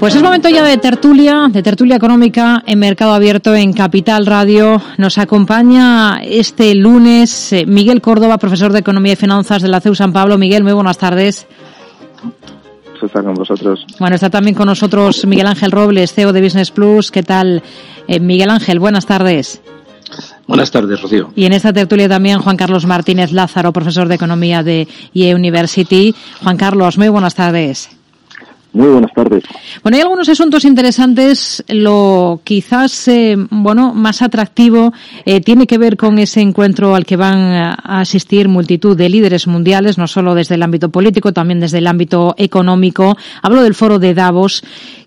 Pues es momento ya de tertulia, de tertulia económica en Mercado Abierto en Capital Radio. Nos acompaña este lunes eh, Miguel Córdoba, profesor de Economía y Finanzas de la CEU San Pablo. Miguel, muy buenas tardes. Está con vosotros. Bueno, está también con nosotros Miguel Ángel Robles, CEO de Business Plus. ¿Qué tal, eh, Miguel Ángel? Buenas tardes. Buenas tardes, Rocío. Y en esta tertulia también Juan Carlos Martínez Lázaro, profesor de Economía de IE University. Juan Carlos, muy buenas tardes. Muy buenas tardes. Bueno, hay algunos asuntos interesantes. Lo quizás, eh, bueno, más atractivo eh, tiene que ver con ese encuentro al que van a asistir multitud de líderes mundiales, no solo desde el ámbito político, también desde el ámbito económico. Hablo del foro de Davos.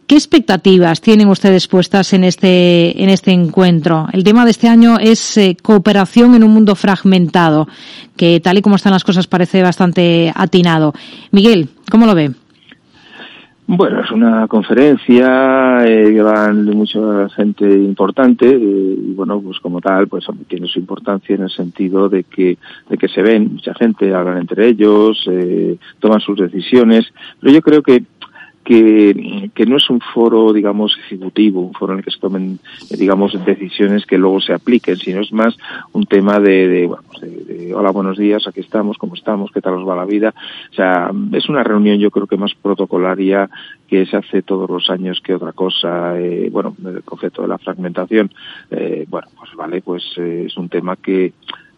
¿Qué expectativas tienen ustedes puestas en este, en este encuentro? El tema de este año es eh, cooperación en un mundo fragmentado, que tal y como están las cosas parece bastante atinado. Miguel, ¿cómo lo ve? Bueno, es una conferencia eh, que van mucha gente importante eh, y bueno, pues como tal, pues tiene su importancia en el sentido de que de que se ven mucha gente, hablan entre ellos, eh, toman sus decisiones, pero yo creo que que, que no es un foro, digamos, ejecutivo, un foro en el que se tomen, digamos, decisiones que luego se apliquen, sino es más un tema de, de, bueno, de, de, hola, buenos días, aquí estamos, cómo estamos, qué tal os va la vida. O sea, es una reunión yo creo que más protocolaria que se hace todos los años que otra cosa. Eh, bueno, el concepto de la fragmentación, eh, bueno, pues vale, pues eh, es un tema que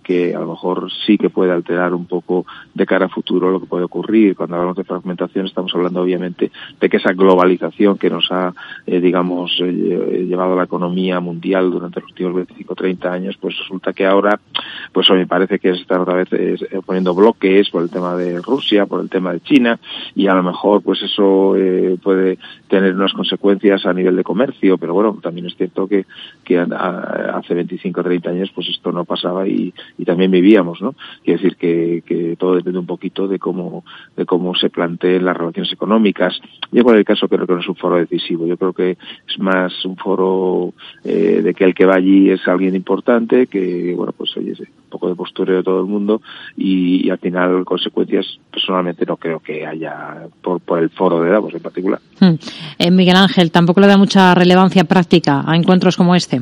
que a lo mejor sí que puede alterar un poco de cara a futuro lo que puede ocurrir. Cuando hablamos de fragmentación estamos hablando obviamente de que esa globalización que nos ha, eh, digamos, eh, llevado a la economía mundial durante los últimos 25 30 años, pues resulta que ahora, pues me parece que se están otra vez eh, poniendo bloques por el tema de Rusia, por el tema de China, y a lo mejor pues eso eh, puede tener unas consecuencias a nivel de comercio, pero bueno, también es cierto que, que hace 25 30 años pues esto no pasaba y, y también vivíamos, ¿no? Quiere decir que, que todo depende un poquito de cómo, de cómo se planteen las relaciones económicas. Yo por el caso creo que no es un foro decisivo, yo creo que es más un foro eh, de que el que va allí es alguien importante, que bueno, pues oye, un poco de postureo de todo el mundo y, y al final consecuencias personalmente no creo que haya por, por el foro de Davos en particular. Hmm. Eh, Miguel Ángel, tampoco le da mucha relevancia práctica a encuentros como este.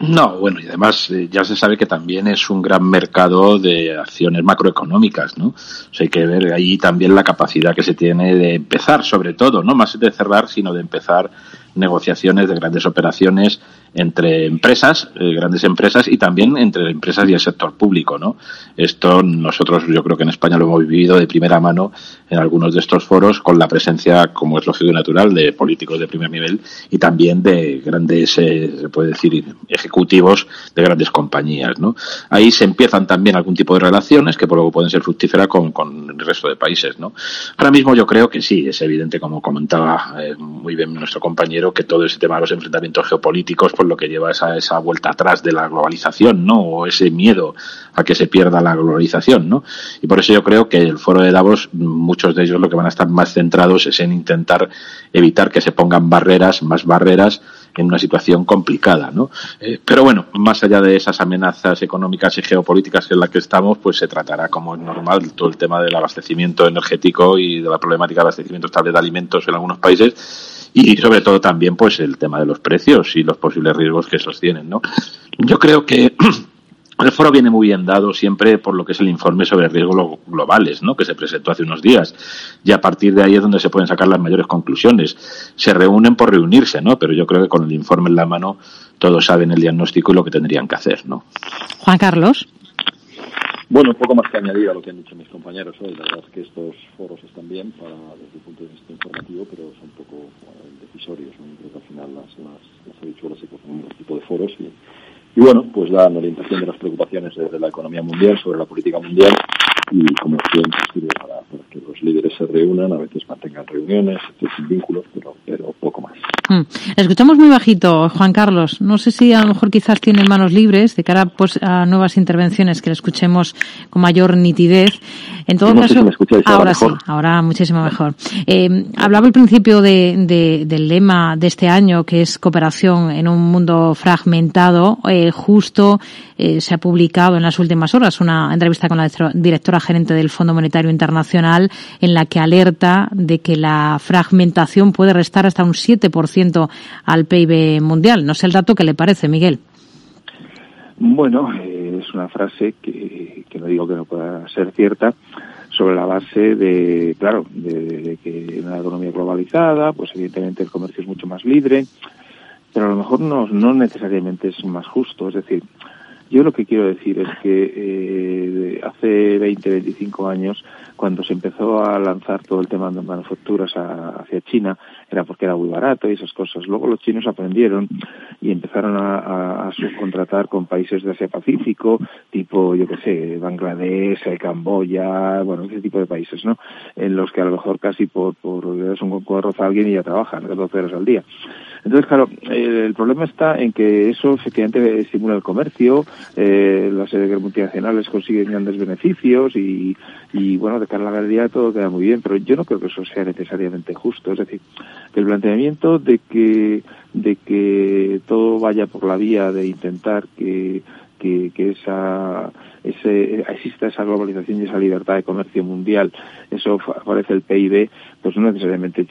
No, bueno, y además eh, ya se sabe que también es un gran mercado de acciones macroeconómicas, ¿no? O sea, hay que ver ahí también la capacidad que se tiene de empezar, sobre todo, no más de cerrar, sino de empezar negociaciones de grandes operaciones entre empresas, eh, grandes empresas y también entre empresas y el sector público, ¿no? Esto nosotros yo creo que en España lo hemos vivido de primera mano en algunos de estos foros con la presencia, como es lógico y natural, de políticos de primer nivel y también de grandes, eh, se puede decir, ejecutivos de grandes compañías, ¿no? Ahí se empiezan también algún tipo de relaciones que por luego pueden ser fructíferas con, con el resto de países, ¿no? Ahora mismo yo creo que sí, es evidente, como comentaba eh, muy bien nuestro compañero, que todo ese tema de los enfrentamientos geopolíticos por lo que lleva esa, esa vuelta atrás de la globalización, ¿no? O ese miedo a que se pierda la globalización, ¿no? Y por eso yo creo que el foro de Davos, muchos de ellos lo que van a estar más centrados es en intentar evitar que se pongan barreras, más barreras, en una situación complicada, ¿no? Eh, pero bueno, más allá de esas amenazas económicas y geopolíticas en las que estamos, pues se tratará, como es normal, todo el tema del abastecimiento energético y de la problemática de abastecimiento estable de alimentos en algunos países y sobre todo también pues el tema de los precios y los posibles riesgos que sostienen, ¿no? Yo creo que el foro viene muy bien dado siempre por lo que es el informe sobre riesgos globales, ¿no? que se presentó hace unos días. Y a partir de ahí es donde se pueden sacar las mayores conclusiones. Se reúnen por reunirse, ¿no? Pero yo creo que con el informe en la mano todos saben el diagnóstico y lo que tendrían que hacer, ¿no? Juan Carlos. Bueno, un poco más que añadir a lo que han dicho mis compañeros hoy. La verdad es que estos foros están bien para, desde el punto de vista informativo, pero son un poco bueno, decisorios. ¿no? Creo que al final las, las, las habichuelas se en este tipo de foros y, y bueno, pues dan orientación de las preocupaciones desde la economía mundial sobre la política mundial y como siempre sirve para, para, que los líderes se reúnan, a veces mantengan reuniones, sin vínculos, pero, pero poco más. Mm. Escuchamos muy bajito, Juan Carlos. No sé si a lo mejor quizás tiene manos libres de cara pues, a nuevas intervenciones que le escuchemos con mayor nitidez. En todo no caso, si ahora, sí, ahora muchísimo mejor. Eh, hablaba al principio de, de, del lema de este año, que es cooperación en un mundo fragmentado. Eh, justo eh, se ha publicado en las últimas horas una entrevista con la directora gerente del Fondo Monetario Internacional en la que alerta de que la fragmentación puede restar hasta un 7% al PIB mundial. No sé el dato que le parece, Miguel. Bueno, eh, es una frase que, que no digo que no pueda ser cierta, sobre la base de, claro, de, que en una economía globalizada, pues evidentemente el comercio es mucho más libre, pero a lo mejor no, no necesariamente es más justo. Es decir, yo lo que quiero decir es que eh, hace 20, 25 años, cuando se empezó a lanzar todo el tema de manufacturas hacia China, era porque era muy barato y esas cosas. Luego los chinos aprendieron y empezaron a, subcontratar con países de Asia Pacífico, tipo, yo qué sé, Bangladesh, Camboya, bueno, ese tipo de países, ¿no? En los que a lo mejor casi por, por es un arroz a alguien y ya trabajan 14 horas al día. Entonces, claro, el problema está en que eso efectivamente estimula el comercio, eh, las multinacionales consiguen grandes beneficios y, y, bueno, a la galería todo queda muy bien, pero yo no creo que eso sea necesariamente justo. Es decir, el planteamiento de que, de que todo vaya por la vía de intentar que que, que esa, ese, exista esa globalización y esa libertad de comercio mundial, eso favorece el PIB, pues no necesariamente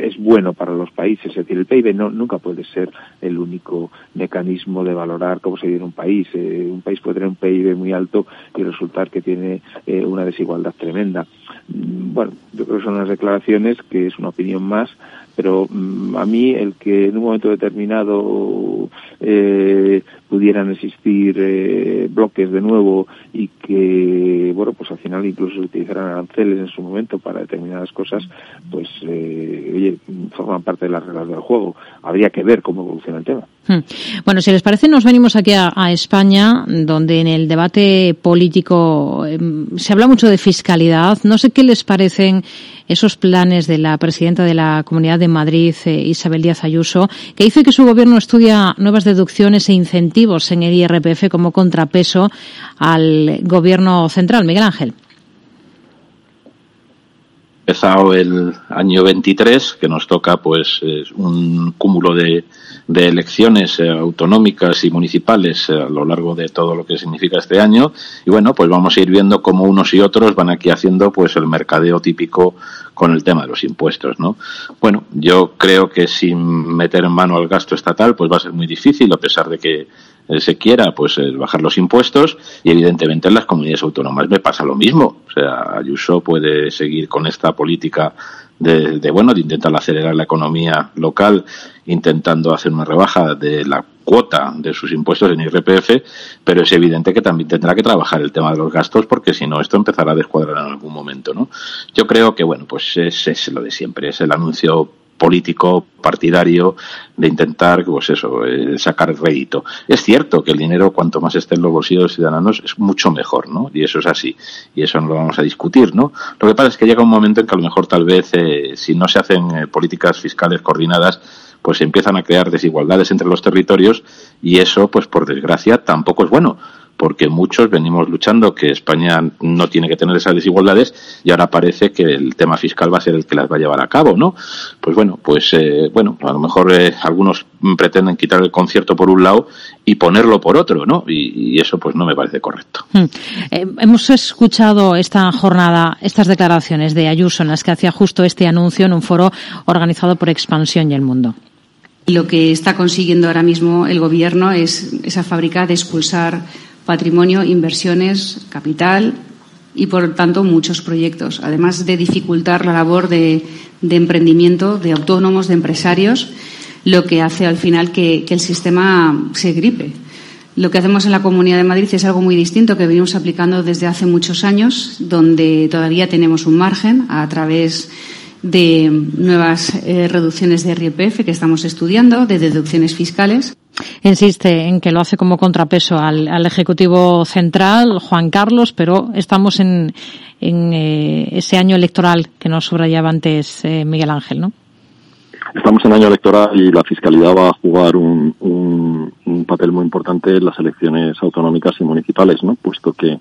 es bueno para los países. Es decir, el PIB no, nunca puede ser el único mecanismo de valorar cómo se vive un país. Eh, un país puede tener un PIB muy alto y resultar que tiene eh, una desigualdad tremenda. Mm, bueno, yo creo que son unas declaraciones que es una opinión más, pero mm, a mí el que en un momento determinado eh, pudieran existir eh, bloques de nuevo y que, bueno, pues al final incluso se utilizaran aranceles en su momento para determinadas cosas, pues, eh, oye, forman parte de las reglas del juego. Habría que ver cómo evoluciona el tema. Hmm. Bueno, si les parece, nos venimos aquí a, España, donde en el debate político em, se habla mucho de fiscalidad. No sé qué les parecen esos planes de la presidenta de la Comunidad de Madrid, eh, Isabel Díaz Ayuso, que dice que su gobierno estudia nuevas deducciones e incentivos en el IRPF como contrapeso al gobierno central. Miguel Ángel empezado el año 23, que nos toca pues un cúmulo de, de elecciones eh, autonómicas y municipales eh, a lo largo de todo lo que significa este año. Y bueno pues vamos a ir viendo cómo unos y otros van aquí haciendo pues el mercadeo típico con el tema de los impuestos no bueno yo creo que sin meter en mano al gasto estatal pues va a ser muy difícil a pesar de que se quiera pues bajar los impuestos y evidentemente en las comunidades autónomas me pasa lo mismo o sea Ayuso puede seguir con esta política de, bueno, de intentar acelerar la economía local, intentando hacer una rebaja de la cuota de sus impuestos en IRPF, pero es evidente que también tendrá que trabajar el tema de los gastos porque si no esto empezará a descuadrar en algún momento, ¿no? Yo creo que bueno, pues es, es lo de siempre, es el anuncio político partidario de intentar pues eso eh, sacar rédito. Es cierto que el dinero cuanto más esté en los bolsillos de los ciudadanos es mucho mejor no y eso es así. Y eso no lo vamos a discutir no lo que pasa es que llega un momento en que a lo mejor tal vez eh, si no se hacen eh, políticas fiscales coordinadas pues empiezan a crear desigualdades entre los territorios y eso pues por desgracia tampoco es bueno porque muchos venimos luchando que España no tiene que tener esas desigualdades y ahora parece que el tema fiscal va a ser el que las va a llevar a cabo, ¿no? Pues bueno, pues eh, bueno, a lo mejor eh, algunos pretenden quitar el concierto por un lado y ponerlo por otro, ¿no? Y, eso pues no me parece correcto. Eh, hemos escuchado esta jornada, estas declaraciones de Ayuso en las que hacía justo este anuncio en un foro organizado por Expansión y el Mundo. Lo que está consiguiendo ahora mismo el Gobierno es esa fábrica de expulsar patrimonio, inversiones, capital y, por tanto, muchos proyectos, además de dificultar la labor de, emprendimiento de autónomos, de empresarios, lo que hace al final que, el sistema se gripe. Lo que hacemos en la Comunidad de Madrid es algo muy distinto que venimos aplicando desde hace muchos años, donde todavía tenemos un margen a través de nuevas eh, reducciones de RPF que estamos estudiando, de deducciones fiscales. Insiste en que lo hace como contrapeso al, Ejecutivo Central, Juan Carlos, pero estamos en, eh, ese año electoral que nos subrayaba antes eh, Miguel Ángel, ¿no? Estamos en año electoral y la fiscalidad va a jugar un, un, papel muy importante en las elecciones autonómicas y municipales, ¿no? Puesto que,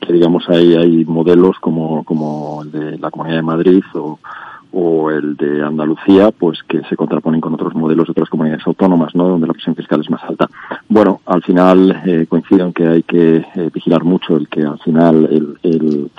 que digamos, hay, hay modelos como, como el de la Comunidad de Madrid o, o el de Andalucía, pues que se contraponen con otros modelos de otras comunidades autónomas, ¿no? Donde la presión fiscal es más alta. Bueno, al final eh, coincido en que hay que eh, vigilar mucho el que al final el, el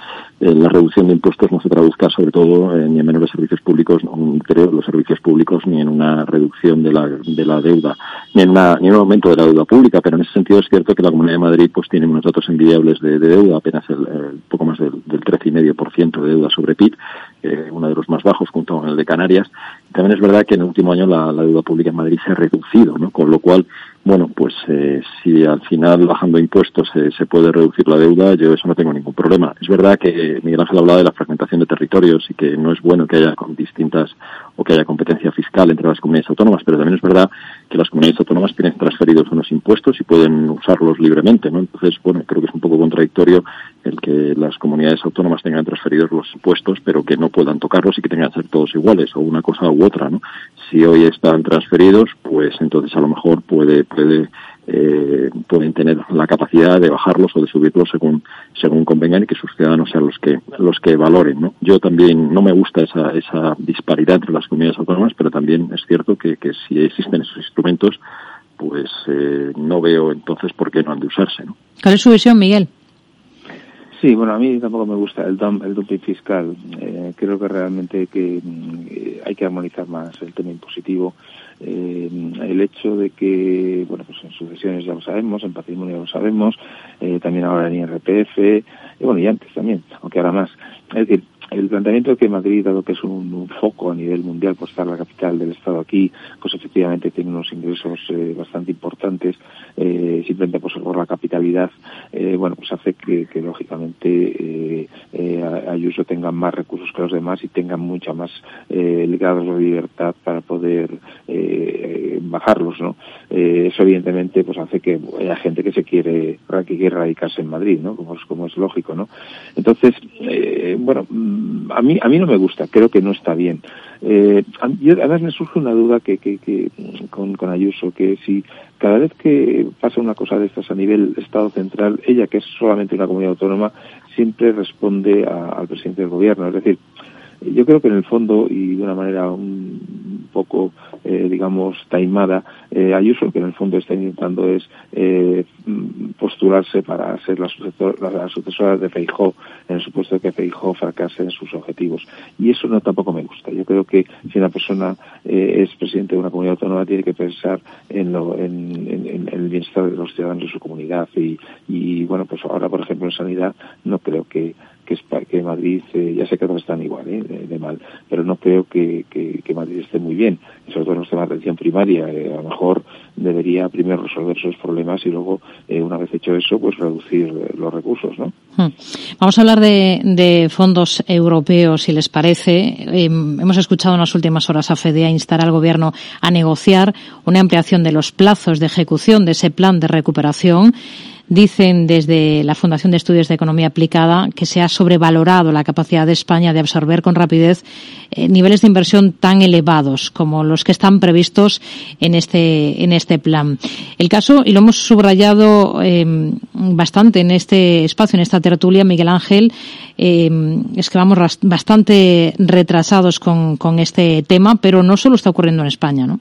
eh, la reducción de impuestos no se traduzca sobre todo ni en menores servicios públicos, creo, los servicios públicos, ni en una reducción de la, de la deuda, ni en, una, ni en un aumento de la deuda pública, pero en ese sentido es cierto que la Comunidad de Madrid pues tiene unos datos envidiables de, deuda, apenas el, poco más del, del 13,5% de deuda sobre PIB, eh, uno de los más bajos junto con el de Canarias. También es verdad que en el último año la, la deuda pública en Madrid se ha reducido, ¿no? con lo cual bueno, pues eh, si al final bajando impuestos se puede reducir la deuda, yo eso no tengo ningún problema. Es verdad que Miguel Ángel hablaba de la fragmentación de territorios y que no es bueno que haya distintas o que haya competencia fiscal entre las comunidades autónomas, pero también es verdad que las comunidades autónomas tienen transferidos unos impuestos y pueden usarlos libremente, ¿no? Entonces, bueno, creo que es un poco contradictorio el que las comunidades autónomas tengan transferidos los impuestos, pero que no puedan tocarlos y que tengan que ser todos iguales, o una cosa u otra, ¿no? Si hoy están transferidos, pues entonces a lo mejor puede, puede eh, pueden tener la capacidad de bajarlos o de subirlos según según convengan y que sus ciudadanos sean los que los que valoren ¿no? yo también no me gusta esa, esa disparidad entre las comunidades autónomas pero también es cierto que, que si existen esos instrumentos pues eh, no veo entonces por qué no han de usarse ¿no? ¿cuál es su visión Miguel? Sí, bueno, a mí tampoco me gusta el, el dumping fiscal. Eh, creo que realmente que mm, hay que armonizar más el tema impositivo eh, el hecho de que, bueno, pues en sucesiones ya lo sabemos, en patrimonio ya lo sabemos, eh, también ahora en IRPF, y bueno, y antes también, aunque ahora más. Es decir, el planteamiento que Madrid, dado que es un, foco a nivel mundial por estar la capital del Estado aquí, pues efectivamente tiene unos ingresos eh, bastante importantes, eh, simplemente pues, por la capitalidad, eh, bueno, pues hace que lógicamente eh, Ayuso tenga más recursos que los demás y tenga mucha más grados de libertad para poder bajarlos, ¿no? eso evidentemente pues hace que haya gente que se quiere, que quiere radicarse en Madrid, ¿no? Como es, como es lógico, ¿no? Entonces, bueno, a mí, a mí no me gusta, creo que no está bien. Eh, además me surge una duda que, que, que con, con, Ayuso, que si cada vez que pasa una cosa de estas a nivel Estado central, ella, que es solamente una comunidad autónoma, siempre responde al presidente del gobierno. Es decir, yo creo que en el fondo, y de una manera un poco, eh, digamos, taimada, eh, Ayuso que en el fondo está intentando es eh, postularse para ser la, la, sucesora de Feijó, en el supuesto que Feijó fracase en sus objetivos. Y eso no tampoco me gusta. Yo creo que si una persona eh, es presidente de una comunidad autónoma tiene que pensar en, lo, en, el bienestar de los ciudadanos de su comunidad. Y, y bueno, pues ahora, por ejemplo, en sanidad no creo que Madrid, eh, ya sé que todos están igual, ¿eh? de, mal, pero no creo que, que, Madrid esté muy bien, sobre todo en de atención primaria. Eh, a lo mejor debería primero resolver esos problemas y luego, eh, una vez hecho eso, pues reducir los recursos, ¿no? Hmm. Vamos a hablar de, de, fondos europeos, si les parece. hemos escuchado en las últimas horas a FEDEA instar al Gobierno a negociar una ampliación de los plazos de ejecución de ese plan de recuperación. Dicen desde la Fundación de Estudios de Economía Aplicada que se ha sobrevalorado la capacidad de España de absorber con rapidez eh, niveles de inversión tan elevados como los que están previstos en este, en este plan. El caso, y lo hemos subrayado eh, bastante en este espacio, en esta tertulia, Miguel Ángel, eh, es que vamos bastante retrasados con, con este tema, pero no solo está ocurriendo en España, ¿no?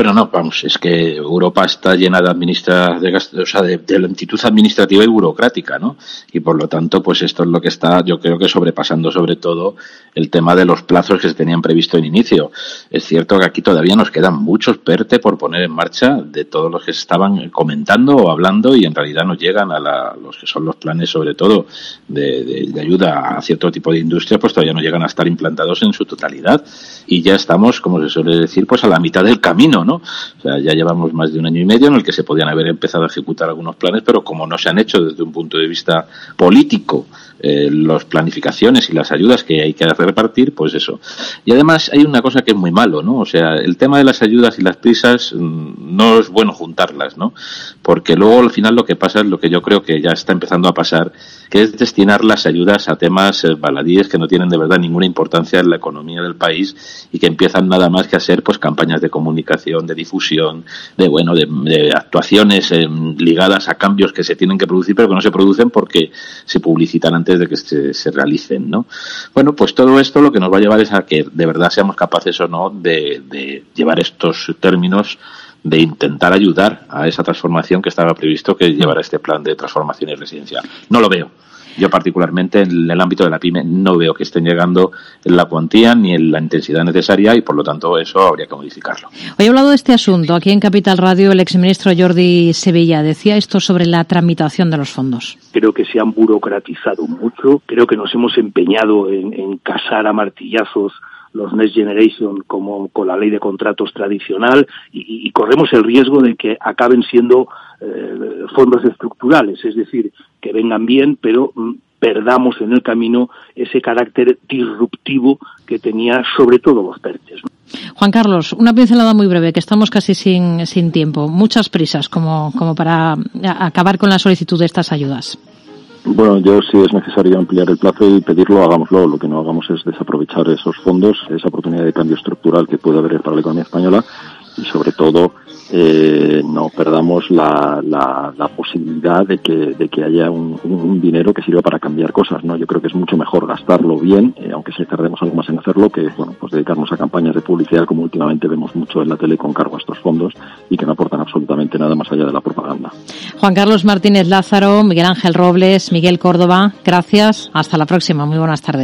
Bueno, no, vamos, es que Europa está llena de administra, de, o sea, de, lentitud administrativa y burocrática, ¿no? Y por lo tanto, pues esto es lo que está, yo creo que sobrepasando sobre todo el tema de los plazos que se tenían previsto en inicio. Es cierto que aquí todavía nos quedan muchos PERTE por poner en marcha de todos los que estaban comentando o hablando y en realidad no llegan a la, los que son los planes sobre todo de, de, ayuda a cierto tipo de industria, pues todavía no llegan a estar implantados en su totalidad. Y ya estamos, como se suele decir, pues a la mitad del camino ¿no? O sea, ya llevamos más de un año y medio en el que se podían haber empezado a ejecutar algunos planes, pero como no se han hecho desde un punto de vista político, eh, las planificaciones y las ayudas que hay que repartir, pues eso. Y además hay una cosa que es muy malo, ¿no? O sea, el tema de las ayudas y las prisas mm, no es bueno juntarlas, ¿no? Porque luego al final lo que pasa es lo que yo creo que ya está empezando a pasar, que es destinar las ayudas a temas eh, baladíes que no tienen de verdad ninguna importancia en la economía del país y que empiezan nada más que a ser pues campañas de comunicación, de difusión, de bueno, de, de actuaciones eh, ligadas a cambios que se tienen que producir pero que no se producen porque se publicitan antes de que se, se, realicen, ¿no? Bueno, pues todo esto lo que nos va a llevar es a que de verdad seamos capaces o no de, de llevar estos términos de intentar ayudar a esa transformación que estaba previsto que llevara este plan de transformación y residencial. No lo veo. Yo particularmente en el ámbito de la pyme no veo que estén llegando en la cuantía ni en la intensidad necesaria y por lo tanto eso habría que modificarlo. Hoy he hablado de este asunto aquí en Capital Radio el exministro Jordi Sevilla decía esto sobre la tramitación de los fondos. Creo que se han burocratizado mucho, creo que nos hemos empeñado en, en casar a martillazos los Next Generation como con la ley de contratos tradicional y, y corremos el riesgo de que acaben siendo eh, fondos estructurales, es decir, que vengan bien, pero mm, perdamos en el camino ese carácter disruptivo que tenía sobre todo los PERTES. Juan Carlos, una pincelada muy breve, que estamos casi sin, sin tiempo. Muchas prisas como, como para acabar con la solicitud de estas ayudas. Bueno, yo si es necesario ampliar el plazo y pedirlo, hagámoslo. Lo que no hagamos es desaprovechar esos fondos, esa oportunidad de cambio estructural que puede haber para la economía española y sobre todo eh, no perdamos la, la, la, posibilidad de que, de que haya un, dinero que sirva para cambiar cosas, ¿no? Yo creo que es mucho mejor gastarlo bien, eh, aunque si tardemos algo más en hacerlo, que, bueno, pues dedicarnos a campañas de publicidad como últimamente vemos mucho en la tele con cargo a estos fondos y que no aportan absolutamente nada más allá de la propaganda. Juan Carlos Martínez Lázaro, Miguel Ángel Robles, Miguel Córdoba, gracias. Hasta la próxima. Muy buenas tardes.